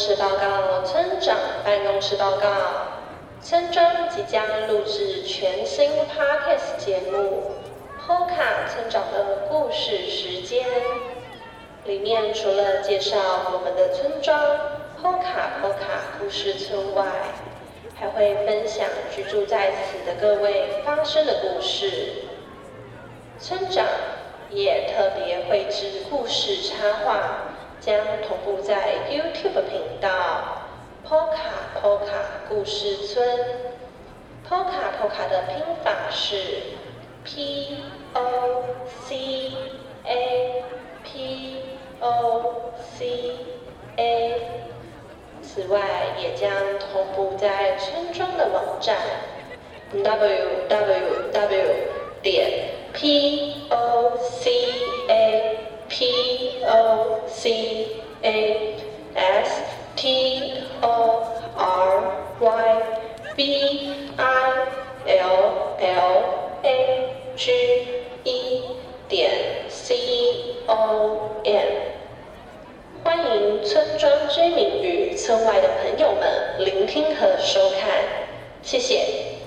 室报告，村长办公室报告。村庄即将录制全新 Podcast 节目《Poca 村长的故事时间》，里面除了介绍我们的村庄 Poca Poca 故事村外，还会分享居住在此的各位发生的故事。村长也特别绘制故事插画。将同步在 YouTube 频道 Poca Poca 故事村。Poca Poca 的拼法是 P O C A P O C A。此外，也将同步在村庄的网站 W W W 点 P O C A。P C A S T O R Y B I L L A G E 点 C O M。欢迎村庄居民与村外的朋友们聆听和收看，谢谢。